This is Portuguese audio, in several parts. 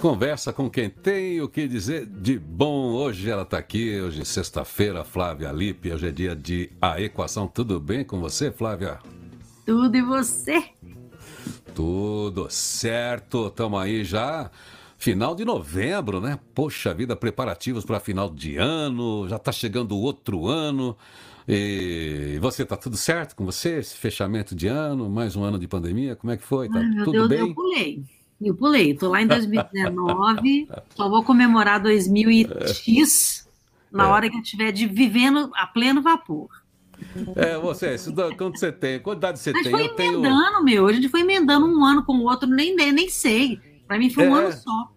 Conversa com quem tem o que dizer de bom. Hoje ela está aqui, hoje sexta-feira, Flávia Lippe. Hoje é dia de A Equação. Tudo bem com você, Flávia? Tudo e você? Tudo certo. Estamos aí já. Final de novembro, né? Poxa vida, preparativos para final de ano. Já está chegando o outro ano. E você está tudo certo com você? Esse fechamento de ano, mais um ano de pandemia, como é que foi? Tá Ai, tudo Deus, bem? Eu pulei. Eu pulei. Estou lá em 2019. só vou comemorar 2000 e X na É. hora que eu estiver de vivendo a pleno vapor. É, você, isso quanto você tem? Quanta idade você A gente tem? foi Eu tenho. emendando, meu. A gente foi emendando um ano com o outro, nem, nem, nem sei. Para mim foi um É. ano só.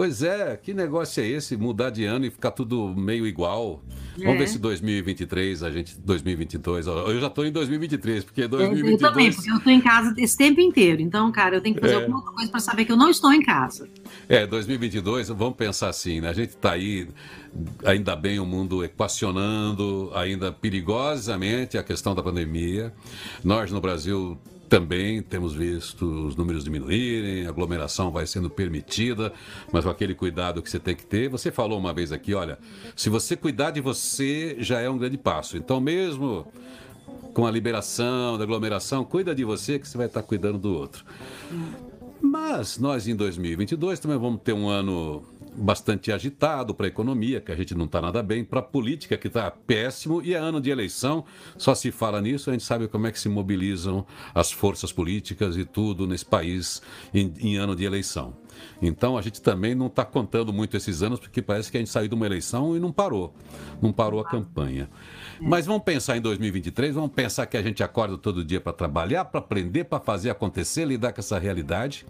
Pois é, que negócio é esse? Mudar de ano e ficar tudo meio igual. Vamos É. ver se 2023, a gente. 2022. ó, Eu já estou em 2023, porque É, Eu também, 2022. porque eu estou em casa esse tempo inteiro. Então, cara, eu tenho que fazer É. alguma coisa para saber que eu não estou em casa. É, 2022, vamos pensar assim, né? A gente está aí, ainda bem, o mundo equacionando ainda perigosamente a questão da pandemia. Nós no Brasil também temos visto os números diminuírem, a aglomeração vai sendo permitida, mas com aquele cuidado que você tem que ter. Você falou uma vez aqui, olha, se você cuidar de você, já é um grande passo. Então, mesmo com a liberação da aglomeração, cuida de você que você vai estar cuidando do outro. Mas nós em 2022 também vamos ter um ano bastante agitado para a economia, que a gente não está nada bem, para a política, que está péssimo, e é ano de eleição, só se fala nisso, a gente sabe como é que se mobilizam as forças políticas e tudo nesse país em, em ano de eleição. Então a gente também não está contando muito esses anos, porque parece que a gente saiu de uma eleição e não parou, não parou a campanha. Mas vamos pensar em 2023, vamos pensar que a gente acorda todo dia para trabalhar, para aprender, para fazer acontecer, lidar com essa realidade.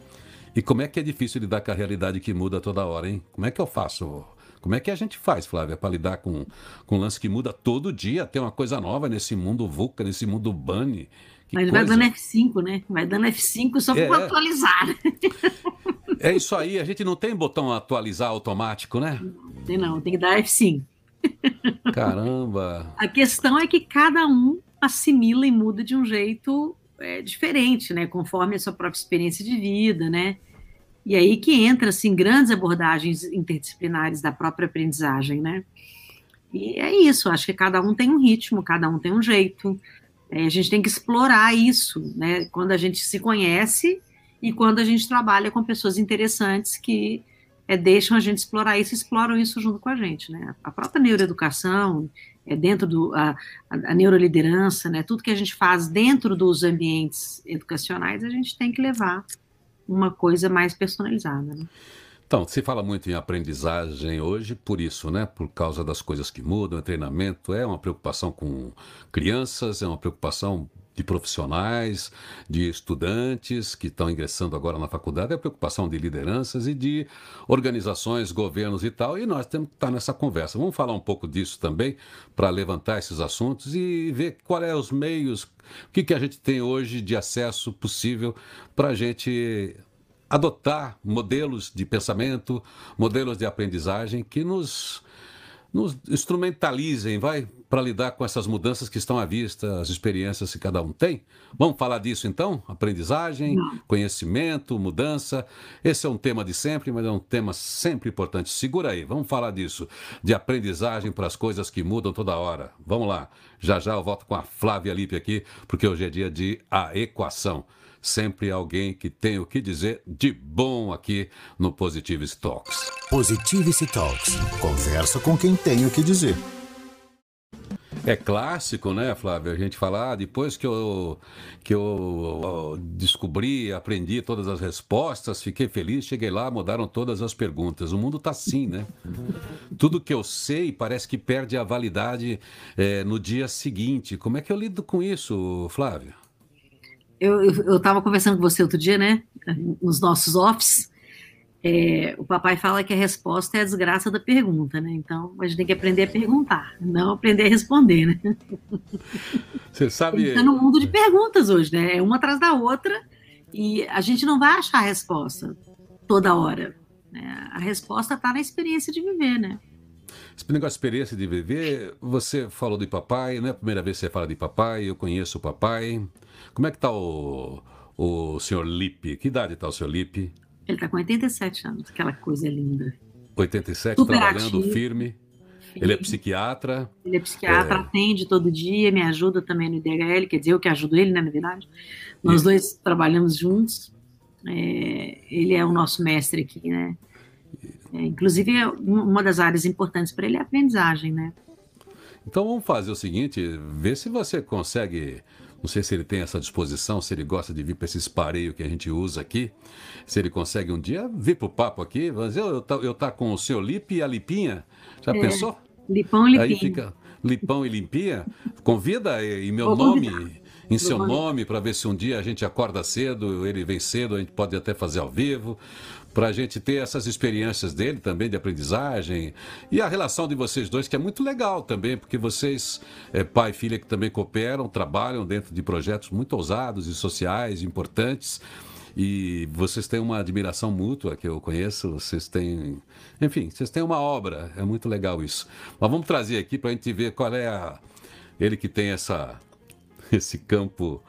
E como é que é difícil lidar com a realidade que muda toda hora, hein? Como é que eu faço? Como é que a gente faz, Flávia, para lidar com, com um lance que muda todo dia? Tem uma coisa nova nesse mundo VUCA, nesse mundo Bunny. Que Mas ele vai coisa. dando F5, né? Vai dando F5 só É. para atualizar. É isso aí, a gente não tem botão atualizar automático, né? Tem não, tem que dar F5. Caramba! A questão é que cada um assimila e muda de um jeito é, diferente, né? Conforme a sua própria experiência de vida, né? E aí que entra, assim, grandes abordagens interdisciplinares da própria aprendizagem, né? E é isso, acho que cada um tem um ritmo, cada um tem um jeito. É, a gente tem que explorar isso, né? Quando a gente se conhece e quando a gente trabalha com pessoas interessantes que é, deixam a gente explorar isso, exploram isso junto com a gente, né? A própria neuroeducação, é, dentro do a, a, neuroliderança, né? Tudo que a gente faz dentro dos ambientes educacionais, a gente tem que levar uma coisa mais personalizada. Né? Então, se fala muito em aprendizagem hoje por isso, né? Por causa das coisas que mudam, é treinamento, é uma preocupação com crianças, é uma preocupação de profissionais, de estudantes que estão ingressando agora na faculdade, é preocupação de lideranças e de organizações, governos e tal, e nós temos que estar nessa conversa. Vamos falar um pouco disso também, para levantar esses assuntos e ver qual é os meios, o que, que a gente tem hoje de acesso possível para a gente adotar modelos de pensamento, modelos de aprendizagem que nos, nos instrumentalizem, vai, para lidar com essas mudanças que estão à vista, as experiências que cada um tem. Vamos falar disso então? Aprendizagem, conhecimento, mudança. Esse é um tema de sempre, mas é um tema sempre importante. Segura aí, vamos falar disso, de aprendizagem para as coisas que mudam toda hora. Vamos lá. Já já eu volto com a Flávia Lippe aqui, porque hoje é dia de a equação sempre alguém que tem o que dizer de bom aqui no Positivity Talks. Positivity Talks. Conversa com quem tem o que dizer. É clássico, né, Flávio? A gente falar, ah, depois que eu, que eu descobri, aprendi todas as respostas, fiquei feliz, cheguei lá, mudaram todas as perguntas. O mundo está assim, né? Tudo que eu sei parece que perde a validade é, no dia seguinte. Como é que eu lido com isso, Flávio? Eu estava conversando com você outro dia, né? Nos nossos offs. É, o papai fala que a resposta é a desgraça da pergunta, né? Então a gente tem que aprender a perguntar, não aprender a responder, né? Você sabe. Está no mundo de perguntas hoje, né? É uma atrás da outra e a gente não vai achar a resposta toda hora. Né? A resposta está na experiência de viver, né? Esse negócio de experiência de viver, você falou de papai, não é a primeira vez que você fala de papai, eu conheço o papai. Como é que está o, o senhor Lipe? Que idade está o senhor Lipe? Ele está com 87 anos, aquela coisa linda. 87, Super trabalhando ativo. firme. Ele é psiquiatra. Ele é psiquiatra, é... atende todo dia, me ajuda também no IDHL, quer dizer, eu que ajudo ele, né, na verdade. Nós dois trabalhamos juntos. É, ele é o nosso mestre aqui, né? É, inclusive, é uma das áreas importantes para ele é a aprendizagem, né? Então vamos fazer o seguinte, ver se você consegue, não sei se ele tem essa disposição, se ele gosta de vir para esse espareio que a gente usa aqui, se ele consegue um dia vir para o papo aqui, vamos dizer, eu tá, eu tá com o seu Lipe e a Lipinha, já é, pensou? Lipão e Lipinha. Aí fica Lipão e Limpinha, convida em meu nome em seu nome para ver se um dia a gente acorda cedo, ele vem cedo, a gente pode até fazer ao vivo, para a gente ter essas experiências dele também de aprendizagem e a relação de vocês dois que é muito legal também, porque vocês, é, pai e filha que também cooperam, trabalham dentro de projetos muito ousados e sociais importantes. E vocês têm uma admiração mútua que eu conheço, vocês têm. Enfim, vocês têm uma obra, é muito legal isso. Mas vamos trazer aqui para a gente ver qual é a. Ele que tem essa esse campo,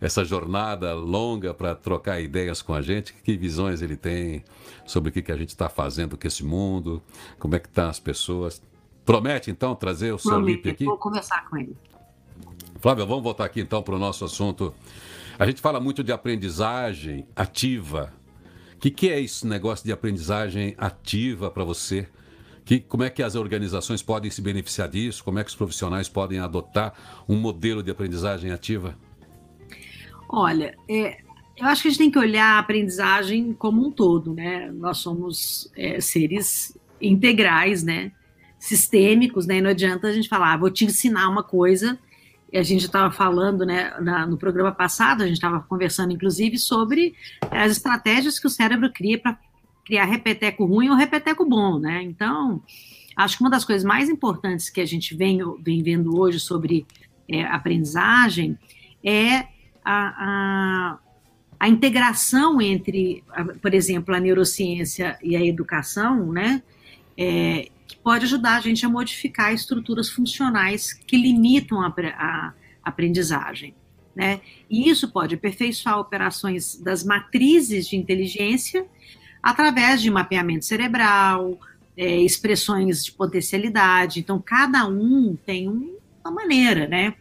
essa jornada longa para trocar ideias com a gente, que visões ele tem sobre o que, que a gente está fazendo com esse mundo, como é que estão tá as pessoas. Promete, então, trazer o seu Lipe aqui? Vou conversar com ele. Flávia, vamos voltar aqui, então, para o nosso assunto. A gente fala muito de aprendizagem ativa. O que, que é esse negócio de aprendizagem ativa para você? Que, como é que as organizações podem se beneficiar disso? Como é que os profissionais podem adotar um modelo de aprendizagem ativa? Olha, é, eu acho que a gente tem que olhar a aprendizagem como um todo, né? Nós somos é, seres integrais, né? Sistêmicos, né? E não adianta a gente falar, ah, vou te ensinar uma coisa. E a gente estava falando, né? Na, no programa passado, a gente estava conversando, inclusive, sobre as estratégias que o cérebro cria para criar repeteco ruim ou repeteco bom, né? Então, acho que uma das coisas mais importantes que a gente vem, vem vendo hoje sobre é, aprendizagem é a, a, a, integração entre, por exemplo, a neurociência e a educação, né? É, que pode ajudar a gente a modificar estruturas funcionais que limitam a, a aprendizagem. Né? E isso pode aperfeiçoar operações das matrizes de inteligência através de mapeamento cerebral, é, expressões de potencialidade. Então, cada um tem uma maneira, né?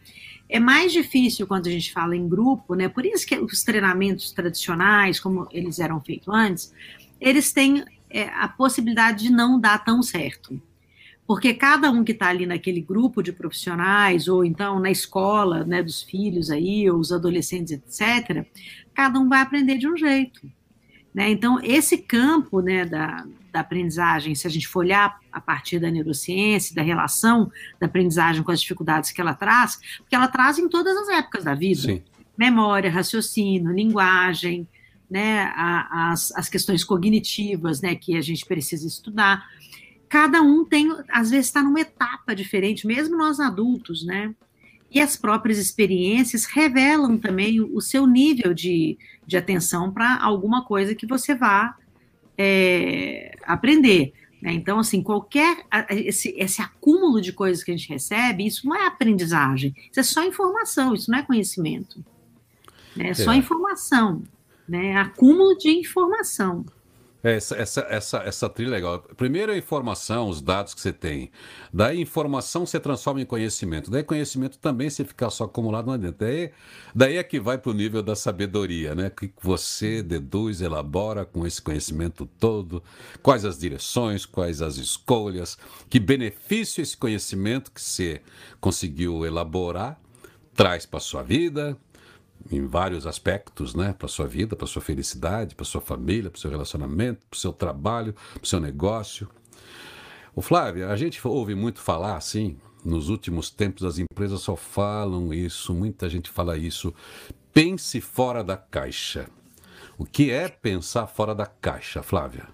É mais difícil quando a gente fala em grupo, né? Por isso que os treinamentos tradicionais, como eles eram feitos antes, eles têm é, a possibilidade de não dar tão certo. Porque cada um que está ali naquele grupo de profissionais, ou então na escola né, dos filhos aí, ou os adolescentes, etc., cada um vai aprender de um jeito. Né? Então, esse campo né, da, da aprendizagem, se a gente for olhar a partir da neurociência, da relação da aprendizagem com as dificuldades que ela traz, porque ela traz em todas as épocas da vida. Sim. Memória, raciocínio, linguagem, né, a, as, as questões cognitivas né, que a gente precisa estudar. Cada um tem, às vezes, está numa etapa diferente, mesmo nós adultos, né? E as próprias experiências revelam também o seu nível de, de atenção para alguma coisa que você vá é, aprender. Né? Então, assim, qualquer esse, esse acúmulo de coisas que a gente recebe, isso não é aprendizagem, isso é só informação, isso não é conhecimento. Né? É só é. informação, né? acúmulo de informação. É, essa, essa, essa, essa trilha é legal. Primeiro a informação, os dados que você tem. Daí informação você transforma em conhecimento. Daí conhecimento também, se ficar só acumulado, não adianta. Daí, daí é que vai para o nível da sabedoria, né? Que você deduz, elabora com esse conhecimento todo, quais as direções, quais as escolhas, que benefício esse conhecimento que você conseguiu elaborar traz para sua vida, em vários aspectos, né, para sua vida, para sua felicidade, para sua família, para seu relacionamento, para seu trabalho, para seu negócio. O Flávio, a gente ouve muito falar assim, nos últimos tempos as empresas só falam isso, muita gente fala isso. Pense fora da caixa. O que é pensar fora da caixa, Flávia?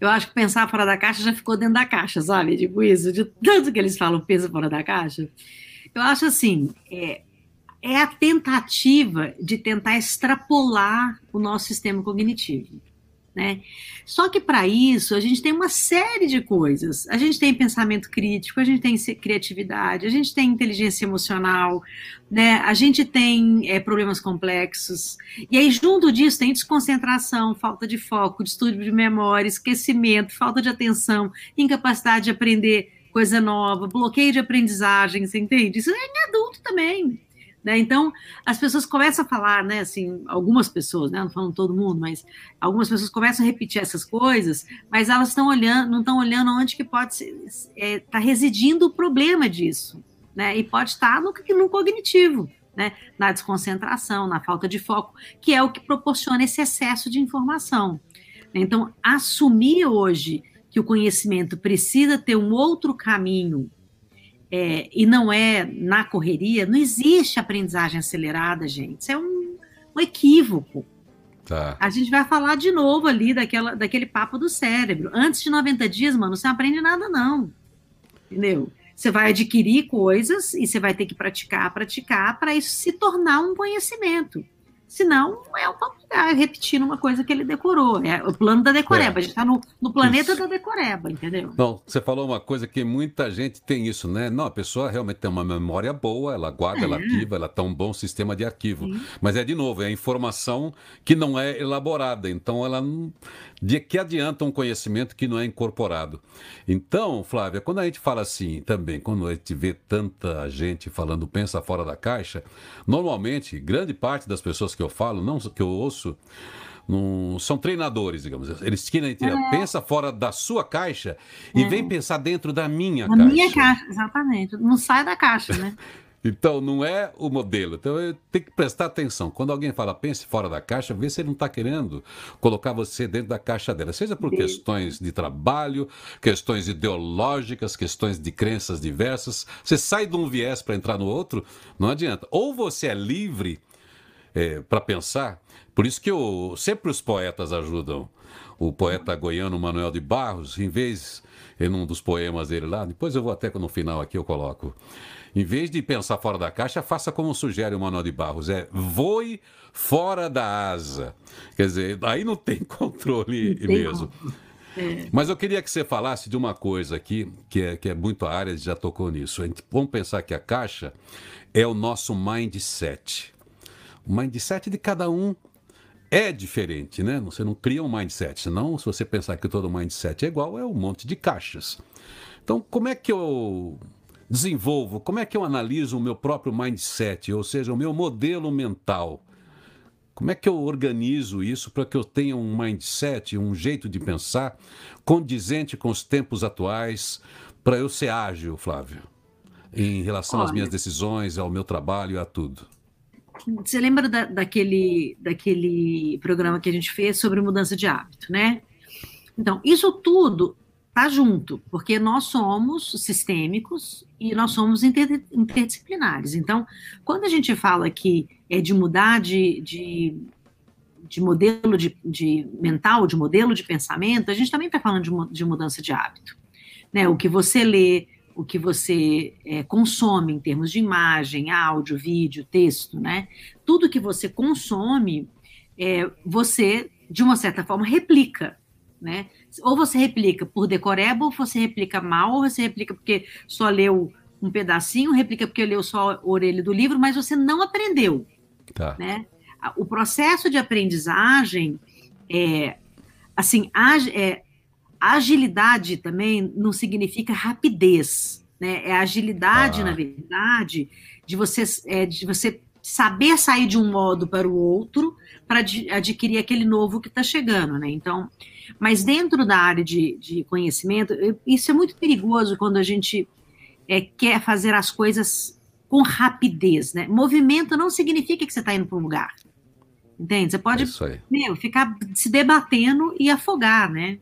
Eu acho que pensar fora da caixa já ficou dentro da caixa, sabe? Tipo isso, de tanto que eles falam pensa fora da caixa. Eu acho assim, é, é a tentativa de tentar extrapolar o nosso sistema cognitivo. Né? Só que para isso a gente tem uma série de coisas. A gente tem pensamento crítico, a gente tem criatividade, a gente tem inteligência emocional, né? a gente tem é, problemas complexos. E aí, junto disso, tem desconcentração, falta de foco, distúrbio de memória, esquecimento, falta de atenção, incapacidade de aprender coisa nova, bloqueio de aprendizagem, você entende? Isso é em adulto também. Né? Então, as pessoas começam a falar, né, assim, algumas pessoas, né, não falando todo mundo, mas algumas pessoas começam a repetir essas coisas, mas elas estão olhando, não estão olhando onde que pode estar é, tá residindo o problema disso, né? E pode estar no, no cognitivo, né? Na desconcentração, na falta de foco, que é o que proporciona esse excesso de informação. Então, assumir hoje que o conhecimento precisa ter um outro caminho é, e não é na correria, não existe aprendizagem acelerada, gente. Isso é um, um equívoco. Tá. A gente vai falar de novo ali daquela, daquele papo do cérebro. Antes de 90 dias, mano, você não aprende nada, não. Entendeu? Você vai adquirir coisas e você vai ter que praticar, praticar, para isso se tornar um conhecimento. Senão, é um papagaio repetindo uma coisa que ele decorou. É o plano da decoreba. É. A gente está no, no, planeta isso. da decoreba, entendeu? Não, você falou uma coisa que muita gente tem isso, né? Não, a pessoa realmente tem uma memória boa, ela guarda, é. ela ativa, ela tem um bom sistema de arquivo. Sim. Mas é, de novo, é a informação que não é elaborada. Então, ela não de que adianta um conhecimento que não é incorporado. Então, Flávia, quando a gente fala assim também, quando a gente vê tanta gente falando pensa fora da caixa, normalmente, grande parte das pessoas que eu falo, não que eu ouço, não, são treinadores, digamos. Eles querem é. pensa fora da sua caixa e é. vem pensar dentro da minha da caixa. minha caixa, exatamente. Não sai da caixa, né? Então, não é o modelo. Então, tem que prestar atenção. Quando alguém fala pense fora da caixa, vê se ele não está querendo colocar você dentro da caixa dela. Seja por Sim. questões de trabalho, questões ideológicas, questões de crenças diversas. Você sai de um viés para entrar no outro, não adianta. Ou você é livre é, para pensar. Por isso que eu, sempre os poetas ajudam. O poeta goiano Manuel de Barros, em vez, em um dos poemas dele lá, depois eu vou até no final aqui eu coloco. Em vez de pensar fora da caixa, faça como sugere o Manuel de Barros: é voe fora da asa. Quer dizer, aí não tem controle não tem mesmo. É. Mas eu queria que você falasse de uma coisa aqui, que é, que é muito a área, já tocou nisso. Vamos pensar que a caixa é o nosso mindset. O mindset de cada um é diferente, né? Você não cria um mindset, senão, se você pensar que todo mindset é igual, é um monte de caixas. Então, como é que eu desenvolvo, como é que eu analiso o meu próprio mindset, ou seja, o meu modelo mental? Como é que eu organizo isso para que eu tenha um mindset, um jeito de pensar condizente com os tempos atuais, para eu ser ágil, Flávio, em relação Olha, às minhas decisões, ao meu trabalho e a tudo? Você lembra da, daquele, daquele programa que a gente fez sobre mudança de hábito, né? Então, isso tudo está junto, porque nós somos sistêmicos e nós somos inter, interdisciplinares. Então, quando a gente fala que é de mudar de, de, de modelo de, de, mental, de modelo de pensamento, a gente também está falando de, de, mudança de hábito. Né? O que você lê, o que você é, consome em termos de imagem, áudio, vídeo, texto, né? Tudo que você consome, é, você, de uma certa forma, replica né? Ou você replica por decoreba, ou você replica mal, ou você replica porque só leu um pedacinho, replica porque leu só a orelha do livro, mas você não aprendeu, tá. né? O processo de aprendizagem é, assim, ag, é, agilidade também não significa rapidez, né? É agilidade, ah. na verdade, de você, é, de você saber sair de um modo para o outro para adquirir aquele novo que está chegando, né? Então, mas dentro da área de, de conhecimento, isso é muito perigoso quando a gente é, quer fazer as coisas com rapidez, né? Movimento não significa que você está indo para um lugar. Entende? Você pode é meu, ficar se debatendo e afogar, né?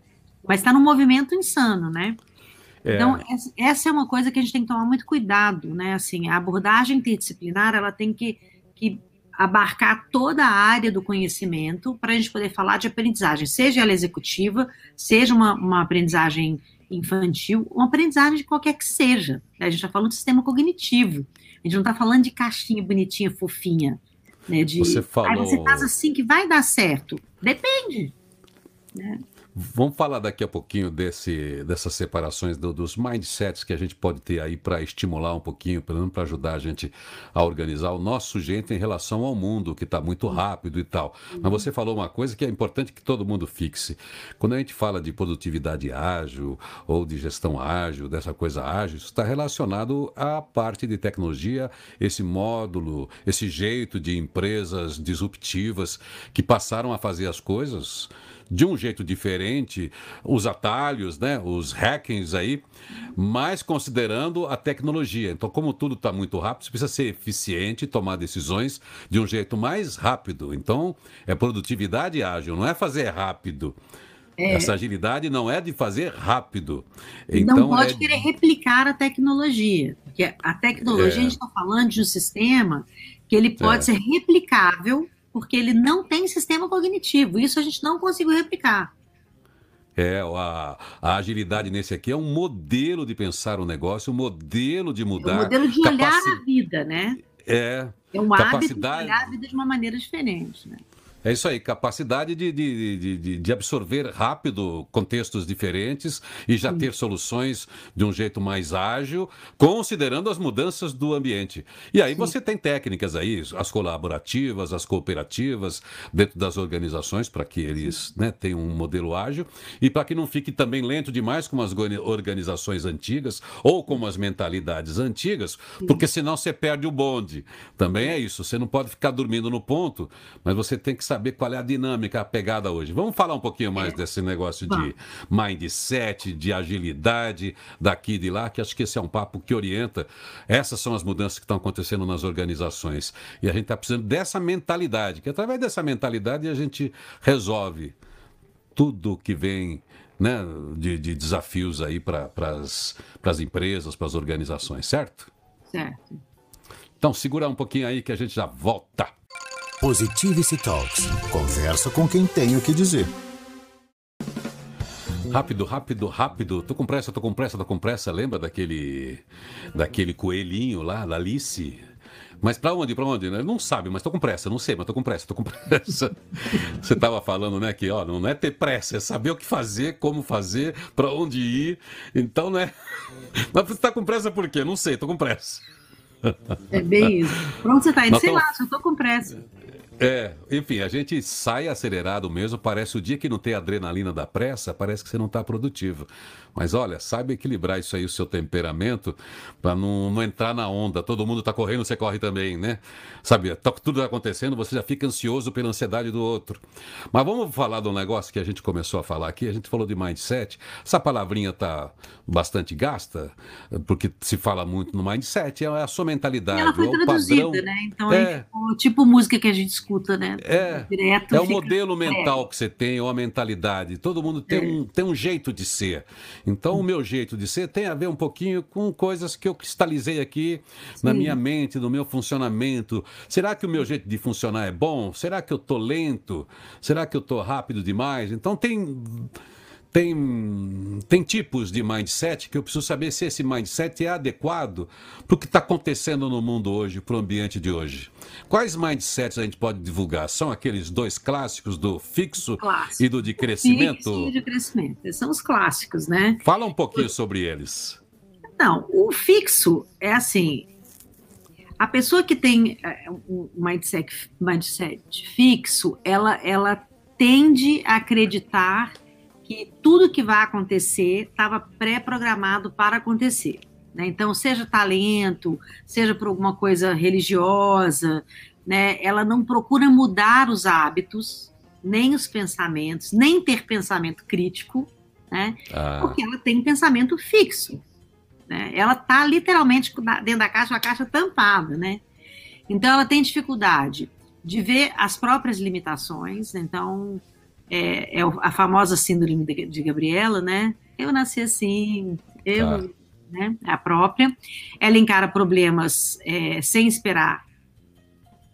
Mas está num movimento insano, né? É. Então, essa é uma coisa que a gente tem que tomar muito cuidado, né? Assim, a abordagem interdisciplinar, ela tem que, que abarcar toda a área do conhecimento para a gente poder falar de aprendizagem, seja ela executiva, seja uma, uma aprendizagem infantil, uma aprendizagem de qualquer que seja. A gente está falando de sistema cognitivo. A gente não está falando de caixinha bonitinha, fofinha. Né, de, você falou... Ah, você faz assim que vai dar certo. Depende. Né? Vamos falar daqui a pouquinho desse, dessas separações do, dos mindsets que a gente pode ter aí para estimular um pouquinho, pelo menos para ajudar a gente a organizar o nosso sujeito em relação ao mundo, que está muito rápido e tal. Mas você falou uma coisa que é importante que todo mundo fixe. Quando a gente fala de produtividade ágil ou de gestão ágil, dessa coisa ágil, isso está relacionado à parte de tecnologia, esse módulo, esse jeito de empresas disruptivas que passaram a fazer as coisas de um jeito diferente, os atalhos, né, os hackings aí, mas considerando a tecnologia. Então, como tudo está muito rápido, você precisa ser eficiente, tomar decisões de um jeito mais rápido. Então, é produtividade ágil, não é fazer rápido. É. Essa agilidade não é de fazer rápido. Então, não pode é... querer replicar a tecnologia. Porque a tecnologia, é. a gente está falando de um sistema que ele pode é. ser replicável porque ele não tem sistema cognitivo. Isso a gente não conseguiu replicar. É, a, a, agilidade nesse aqui é um modelo de pensar o negócio, um modelo de mudar. É um modelo de olhar a vida, né? É. É um capacidade... hábito de olhar a vida de uma maneira diferente, né? É isso aí, capacidade de, de, de, de, absorver rápido contextos diferentes e já ter soluções de um jeito mais ágil, considerando as mudanças do ambiente. E aí Sim. você tem técnicas aí, as colaborativas, as cooperativas, dentro das organizações, para que eles né, tenham um modelo ágil e para que não fique também lento demais como as organizações antigas ou como as mentalidades antigas, porque senão você perde o bonde. Também é isso, você não pode ficar dormindo no ponto, mas você tem que saber saber qual é a dinâmica, a pegada hoje. Vamos falar um pouquinho mais é. desse negócio de mindset, de agilidade daqui e de lá, que acho que esse é um papo que orienta. Essas são as mudanças que estão acontecendo nas organizações. E a gente está precisando dessa mentalidade, que através dessa mentalidade a gente resolve tudo que vem né, de, de desafios aí para as empresas, para as organizações, certo? Certo. Então segura um pouquinho aí que a gente já volta. Positivity Talks. Conversa com quem tem o que dizer. Rápido, rápido, rápido. Tô com pressa, tô com pressa, tô com pressa. Lembra daquele daquele coelhinho lá, da Alice? Mas para onde? Para onde? Não sabe, mas tô com pressa. Não sei, mas tô com pressa, tô com pressa. Você tava falando, né, que ó, não é ter pressa, é saber o que fazer, como fazer, para onde ir. Então, né? Mas você tá com pressa por quê? Não sei, tô com pressa. É bem isso. Pronto, você tá indo? Sei lá, eu tô com pressa. É, enfim, a gente sai acelerado mesmo, parece o dia que não tem adrenalina da pressa, parece que você não está produtivo. Mas olha, saiba equilibrar isso aí, o seu temperamento, para não, não, entrar na onda. Todo mundo está correndo, você corre também, né? Sabe, tá, tudo acontecendo, você já fica ansioso pela ansiedade do outro. Mas vamos falar de um negócio que a gente começou a falar aqui, a gente falou de mindset. Essa palavrinha está bastante gasta, porque se fala muito no mindset, é a sua mentalidade, ela foi é o padrão. Né? Então é, é tipo música que a gente escuta, né? É, Direto, é o modelo mental que você tem, ou a mentalidade. Todo mundo tem, é. um, tem um jeito de ser. Então, o meu jeito de ser tem a ver um pouquinho com coisas que eu cristalizei aqui Sim. na minha mente, no meu funcionamento. Será que o meu jeito de funcionar é bom? Será que eu tô lento? Será que eu tô rápido demais? Então, tem tem, tem tipos de mindset que eu preciso saber se esse mindset é adequado para o que está acontecendo no mundo hoje, para o ambiente de hoje. Quais mindsets a gente pode divulgar? São aqueles dois clássicos do fixo Clássico. e do de crescimento? Fixo e de crescimento. São os clássicos, né? Fala um pouquinho sobre eles. Não, o fixo é assim. A pessoa que tem é, um mindset, mindset fixo, ela, ela tende a acreditar que tudo que vai acontecer estava pré-programado para acontecer. Né? Então, seja talento, seja por alguma coisa religiosa, né? ela não procura mudar os hábitos, nem os pensamentos, nem ter pensamento crítico, né? Ah. porque ela tem pensamento fixo. Né? Ela está literalmente dentro da caixa, a caixa tampada. Né? Então, ela tem dificuldade de ver as próprias limitações, então é, é a famosa síndrome de, de, Gabriela, né? Eu nasci assim, eu, tá. né? A própria. Ela encara problemas é, sem esperar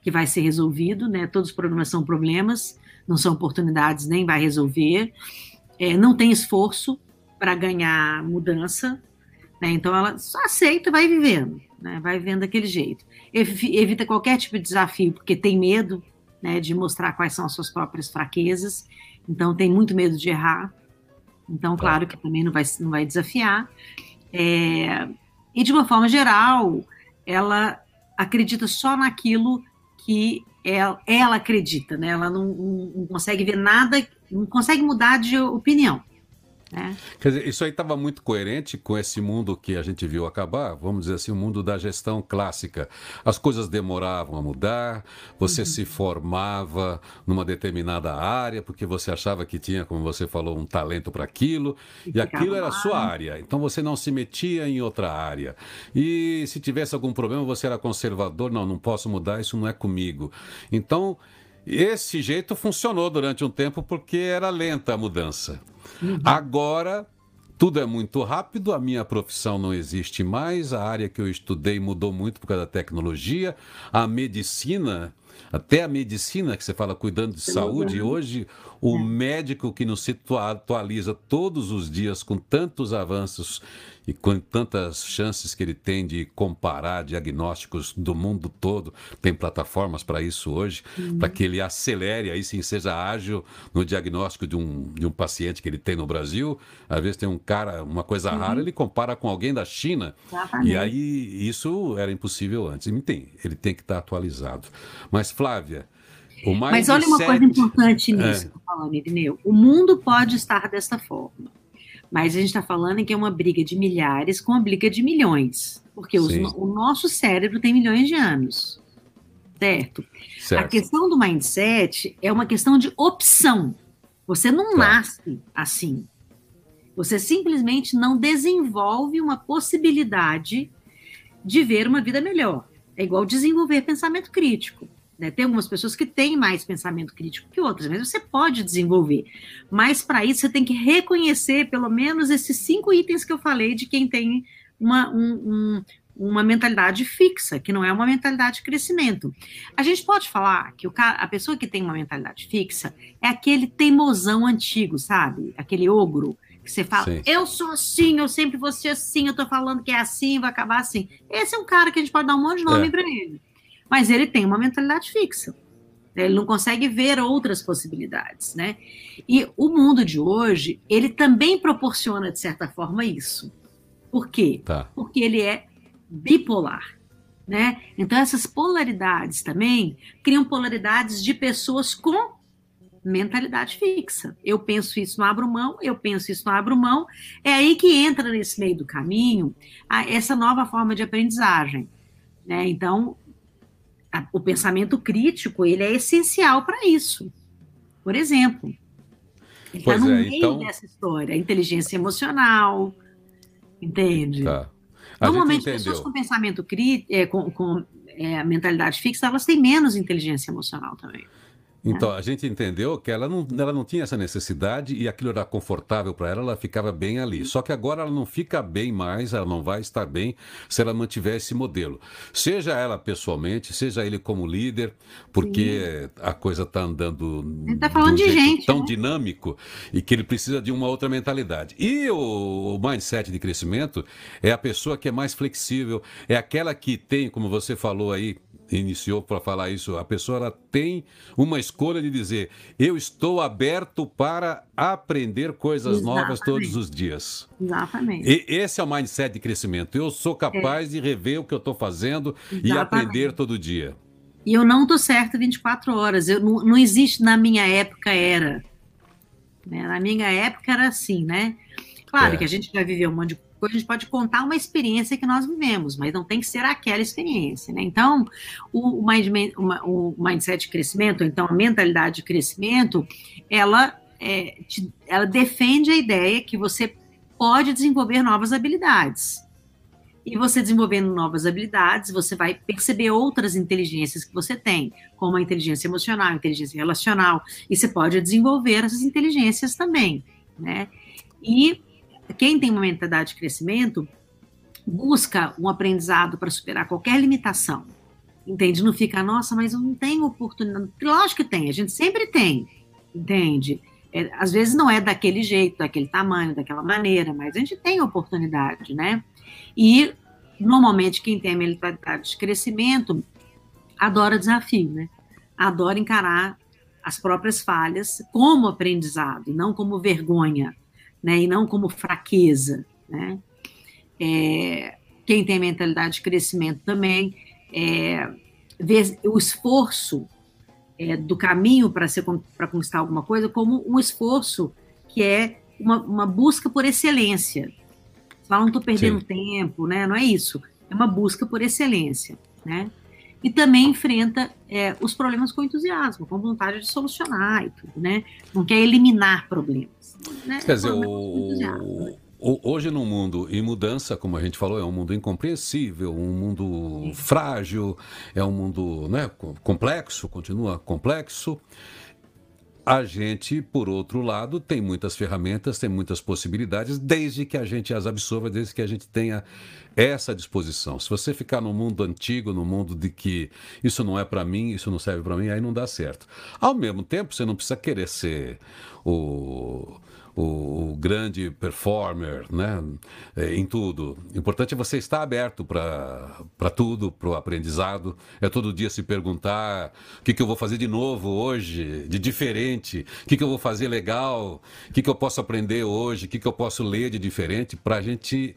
que vai ser resolvido, né? Todos os problemas são problemas, não são oportunidades, nem vai resolver. É, não tem esforço para ganhar mudança, né? Então ela só aceita e vai vivendo, né? Vai vivendo daquele jeito. Evita qualquer tipo de desafio porque tem medo, né, de mostrar quais são as suas próprias fraquezas. então tem muito medo de errar. Então, claro que também não vai, não vai desafiar. É, e, de uma forma geral, ela acredita só naquilo que ela, ela acredita, né? Ela não, não, consegue ver nada, não consegue mudar de opinião. Né? Quer dizer, isso aí estava muito coerente com esse mundo que a gente viu acabar, vamos dizer assim, o mundo da gestão clássica. As coisas demoravam a mudar, você uhum. se formava numa determinada área, porque você achava que tinha, como você falou, um talento para aquilo, e, e aquilo era a sua área. Então você não se metia em outra área. E se tivesse algum problema, você era conservador, não, não posso mudar, isso não é comigo. Então, esse jeito funcionou durante um tempo porque era lenta a mudança. Uhum. Agora, tudo é muito rápido, a minha profissão não existe mais, a área que eu estudei mudou muito por causa da tecnologia, a medicina, até a medicina que você fala cuidando de saúde, hoje o é. médico que nos atualiza todos os dias com tantos avanços e com tantas chances que ele tem de comparar diagnósticos do mundo todo, tem plataformas para isso hoje, uhum. para que ele acelere, aí sim seja ágil no diagnóstico de um, de um paciente que ele tem no Brasil. Às vezes tem um cara, uma coisa uhum. rara, ele compara com alguém da China. Exatamente. E aí isso era impossível antes. E tem, ele tem que estar atualizado. Mas, Flávia. Mas olha uma coisa importante nisso, é. falando, Irineu. O mundo pode estar dessa forma. Mas a gente está falando em que é uma briga de milhares com uma briga de milhões. Porque os, o nosso cérebro tem milhões de anos. Certo? certo? A questão do mindset é uma questão de opção. Você não nasce assim. Você simplesmente não desenvolve uma possibilidade de ver uma vida melhor. É igual desenvolver pensamento crítico. Né? Tem algumas pessoas que têm mais pensamento crítico que outras, mas você pode desenvolver. Mas para isso você tem que reconhecer pelo menos esses cinco itens que eu falei de quem tem uma, um, um, uma mentalidade fixa, que não é uma mentalidade de crescimento. A gente pode falar que o cara, a pessoa que tem uma mentalidade fixa é aquele teimosão antigo, sabe? Aquele ogro que você fala, Sim. eu sou assim, eu sempre vou ser assim, eu tô falando que é assim, vai acabar assim. Esse é um cara que a gente pode dar um monte de nome é. para ele mas ele tem uma mentalidade fixa. Ele não consegue ver outras possibilidades, né? E o mundo de hoje, ele também proporciona, de certa forma, isso. Por quê? Tá. Porque ele é bipolar, né? Então, essas polaridades também criam polaridades de pessoas com mentalidade fixa. Eu penso isso, não abro mão, eu penso isso, não abro mão. É aí que entra nesse meio do caminho a, essa nova forma de aprendizagem. Né? Então, a, o pensamento crítico ele é essencial para isso. Por exemplo, ele está no é, meio então... dessa história, inteligência emocional, entende? Tá. Normalmente, pessoas com pensamento crítico, é, com, com é, mentalidade fixa, elas têm menos inteligência emocional também. Então, a gente entendeu que ela não, ela não tinha essa necessidade e aquilo era confortável para ela, ela ficava bem ali. Só que agora ela não fica bem mais, ela não vai estar bem se ela mantiver esse modelo. Seja ela pessoalmente, seja ele como líder, porque Sim. a coisa está andando está falando de, de gente, tão né? dinâmico e que ele precisa de uma outra mentalidade. E o, o mindset de crescimento é a pessoa que é mais flexível, é aquela que tem, como você falou aí, iniciou para falar isso, a pessoa ela tem uma escolha de dizer: eu estou aberto para aprender coisas Exatamente. novas todos os dias. Exatamente. E esse é o mindset de crescimento. Eu sou capaz é. de rever o que eu estou fazendo Exatamente. e aprender todo dia. E eu não estou certo 24 horas. Eu, não, não existe na minha época era. Né? Na minha época era assim, né? Claro é. que a gente já viveu um monte de a gente pode contar uma experiência que nós vivemos, mas não tem que ser aquela experiência, né? Então, o, o mindset de crescimento, então a mentalidade de crescimento, ela, é, te, ela defende a ideia que você pode desenvolver novas habilidades. E você desenvolvendo novas habilidades, você vai perceber outras inteligências que você tem, como a inteligência emocional, a inteligência relacional, e você pode desenvolver essas inteligências também, né? E quem tem uma mentalidade de crescimento busca um aprendizado para superar qualquer limitação. Entende? Não fica, nossa, mas eu não tenho oportunidade. Lógico que tem, a gente sempre tem, entende? É, às vezes não é daquele jeito, daquele tamanho, daquela maneira, mas a gente tem oportunidade, né? E normalmente quem tem a mentalidade de crescimento adora desafio, né? Adora encarar as próprias falhas como aprendizado, e não como vergonha, né? E não como fraqueza, né? É, quem tem mentalidade de crescimento também é, vê o esforço é, do caminho para conquistar alguma coisa como um esforço que é uma, uma busca por excelência. Você fala, não estou perdendo Sim. tempo, né? Não é isso. É uma busca por excelência, né? E também enfrenta é, os problemas com entusiasmo, com vontade de solucionar e tudo, né? Não quer eliminar problemas. Né? Quer dizer, o, Hoje, no mundo em mudança, como a gente falou, é um mundo incompreensível, um mundo frágil, é um mundo né, complexo, continua complexo. A gente, por outro lado, tem muitas ferramentas, tem muitas possibilidades, desde que a gente as absorva, desde que a gente tenha essa disposição. Se você ficar no mundo antigo, no mundo de que isso não é para mim, isso não serve para mim, aí não dá certo. Ao mesmo tempo, você não precisa querer ser o o, o grande performer né, é, em tudo. O importante é você estar aberto para tudo, para o aprendizado. É todo dia se perguntar o que, que eu vou fazer de novo hoje, de diferente, o que, que eu vou fazer legal, o que, que eu posso aprender hoje, o que, que eu posso ler de diferente, para a gente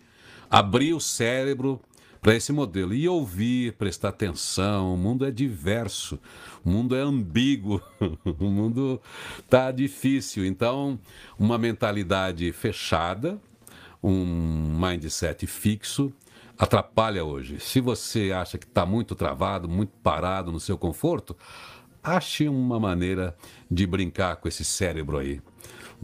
abrir o cérebro para esse modelo. E ouvir, prestar atenção. O mundo é diverso, o mundo é ambíguo, o mundo está difícil. Então, uma mentalidade fechada, um mindset fixo, atrapalha hoje. Se você acha que está muito travado, muito parado no seu conforto, ache uma maneira de brincar com esse cérebro aí.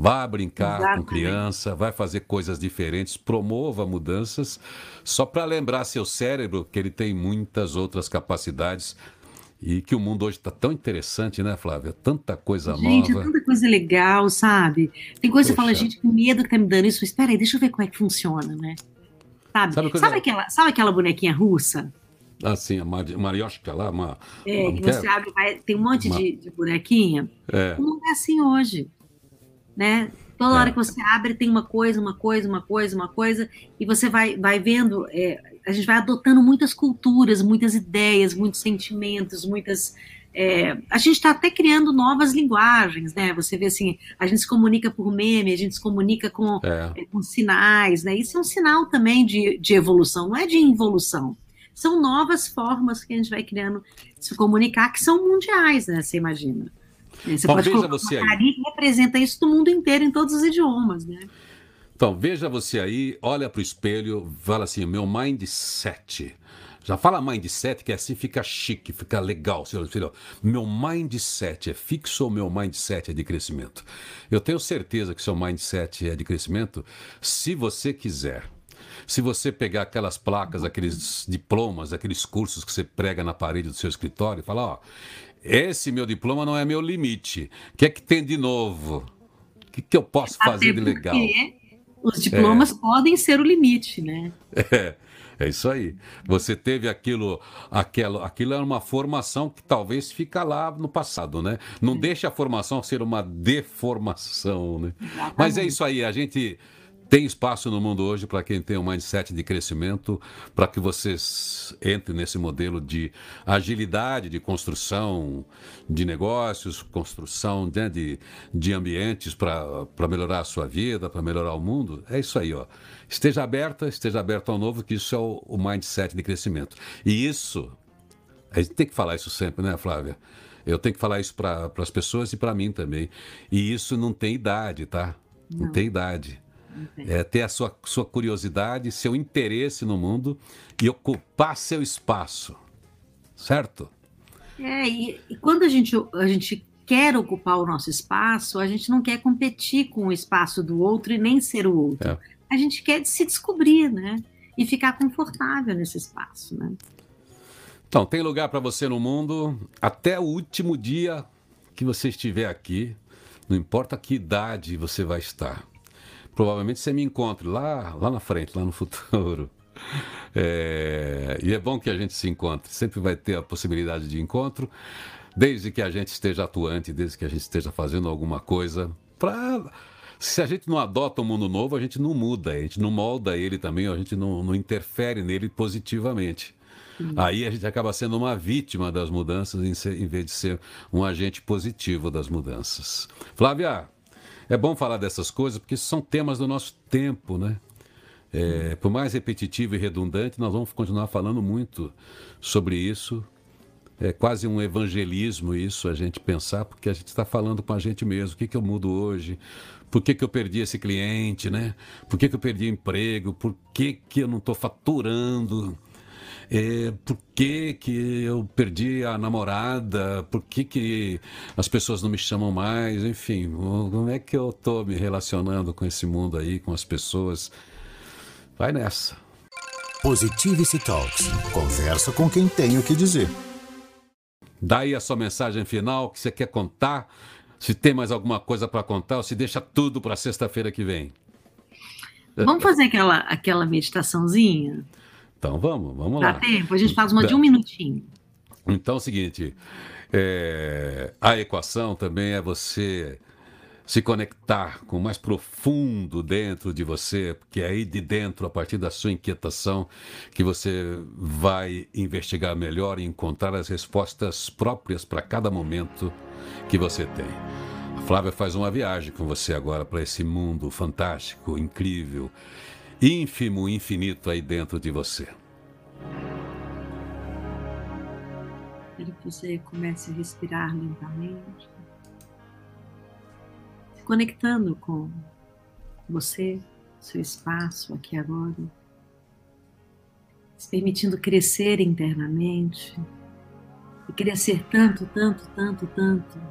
Vá brincar Exatamente. com criança, vai fazer coisas diferentes, promova mudanças, só para lembrar seu cérebro que ele tem muitas outras capacidades e que o mundo hoje está tão interessante, né, Flávia? Tanta coisa gente, nova. Gente, tanta coisa legal, sabe? Tem coisa que você fala, gente, que medo que tá me dando isso. Espera aí, deixa eu ver como é que funciona, né? Sabe? Sabe, coisa... sabe, aquela, sabe aquela bonequinha russa? Ah, sim, a Marioshka lá, uma. É, uma, que você é? abre, vai, tem um monte uma... de, de bonequinha. É. O mundo é assim hoje né? Toda hora é. que você abre tem uma coisa, uma coisa, uma coisa, uma coisa, e você vai, vai vendo, é, a gente vai adotando muitas culturas, muitas ideias, muitos sentimentos, muitas. É, a gente está até criando novas linguagens, né? Você vê assim, a gente se comunica por meme, a gente se comunica com, é. É, com sinais, né? Isso é um sinal também de, de evolução, não é de involução. São novas formas que a gente vai criando de se comunicar que são mundiais, né? Você imagina. É, você então, pode veja você aí. que representa isso no mundo inteiro, em todos os idiomas, né? Então, veja você aí, olha para o espelho, fala assim, meu mindset. Já fala mindset, que assim fica chique, fica legal. Meu mindset é fixo ou meu mindset é de crescimento? Eu tenho certeza que seu mindset é de crescimento se você quiser. Se você pegar aquelas placas, aqueles diplomas, aqueles cursos que você prega na parede do seu escritório e falar, ó, esse meu diploma não é meu limite. O que é que tem de novo? O que, que eu posso fazer de legal? Os diplomas é. podem ser o limite, né? É. É isso aí. Você teve aquilo, aquilo, aquilo era uma formação que talvez fica lá no passado, né? Não é. deixa a formação ser uma deformação, né? Mas é isso aí, a gente tem espaço no mundo hoje para quem tem um mindset de crescimento, para que vocês entrem nesse modelo de agilidade de construção de negócios, construção né, de, de ambientes para melhorar a sua vida, para melhorar o mundo. É isso aí, ó. Esteja aberta, esteja aberto ao novo, que isso é o, o mindset de crescimento. E isso, a gente tem que falar isso sempre, né, Flávia? Eu tenho que falar isso para as pessoas e para mim também. E isso não tem idade, tá? Não, não tem idade é, ter a sua, sua curiosidade, seu interesse no mundo e ocupar seu espaço. Certo? É, e, e quando a gente, a gente quer ocupar o nosso espaço, a gente não quer competir com o espaço do outro e nem ser o outro. É. A gente quer se descobrir, né? E ficar confortável nesse espaço, né? Então, tem lugar para você no mundo até o último dia que você estiver aqui, não importa que idade você vai estar provavelmente você me encontre lá, lá na frente, lá no futuro. É, e é bom que a gente se encontre, sempre vai ter a possibilidade de encontro, desde que a gente esteja atuante, desde que a gente esteja fazendo alguma coisa para. Se a gente não adota um mundo novo, a gente não muda, a gente não molda ele também, a gente não, não interfere nele positivamente. Aí a gente acaba sendo uma vítima das mudanças em, ser, em vez de ser um agente positivo das mudanças. Flávia, é bom falar dessas coisas porque são temas do nosso tempo, né? É, por mais repetitivo e redundante, nós vamos continuar falando muito sobre isso. É quase um evangelismo isso, a gente pensar, porque a gente está falando com a gente mesmo. O que, que eu mudo hoje? Por que, que eu perdi esse cliente, né? Por que, que eu perdi emprego? Por que, que eu não estou faturando? É, por que, que eu perdi a namorada? Por que, que as pessoas não me chamam mais? Enfim, como é que eu estou me relacionando com esse mundo aí, com as pessoas? Vai nessa. Positivity Talks. Conversa com quem tem o que dizer. Daí a sua mensagem final que você quer contar. Se tem mais alguma coisa para contar, ou se deixa tudo para sexta-feira que vem. Vamos fazer aquela, aquela meditaçãozinha? Então vamos, vamos Dá lá. tempo? A gente faz uma de um minutinho. Então é o seguinte: é, a equação também é você se conectar com o mais profundo dentro de você, porque é aí de dentro, a partir da sua inquietação, que você vai investigar melhor e encontrar as respostas próprias para cada momento que você tem. A Flávia faz uma viagem com você agora para esse mundo fantástico, incrível, ínfimo, infinito aí dentro de você. Quero que você comece a respirar lentamente, se conectando com você, seu espaço aqui agora, se permitindo crescer internamente e crescer tanto, tanto, tanto, tanto.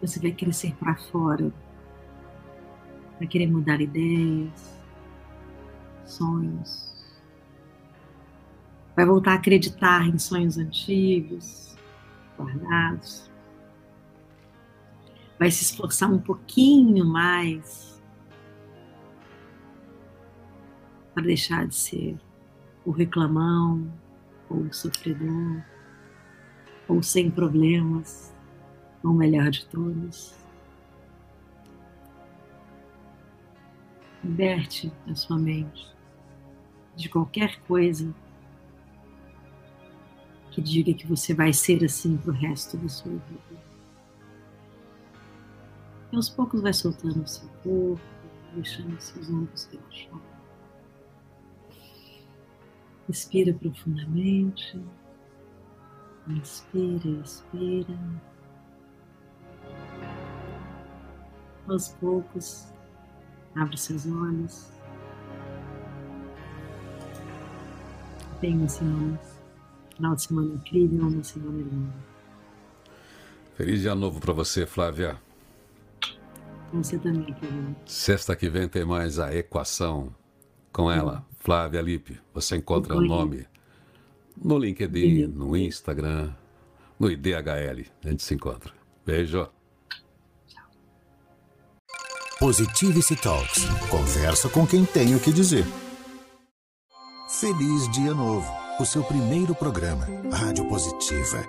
Você vai crescer para fora, vai querer mudar ideias, sonhos, vai voltar a acreditar em sonhos antigos, guardados. Vai se esforçar um pouquinho mais para deixar de ser o reclamão ou o sofredor ou sem problemas, ou o melhor de todos. Liberte a sua mente de qualquer coisa que diga que você vai ser assim pro resto da sua vida. E aos poucos vai soltando o seu corpo, deixando seus ombros relaxar. Respira profundamente. Inspira, expira. Aos poucos, abre seus olhos. Tenha uma semana, final de semana incrível, uma semana linda. Feliz dia novo para você, Flávia. Você também, querido. Sexta que vem tem mais a equação com ela, Flávia Lippe. Você encontra o nome no LinkedIn, no Instagram, no IDHL. A gente se encontra. Beijo. Positivity Talks. Conversa com quem tem o que dizer. Feliz Dia Novo. O seu primeiro programa. Rádio Positiva.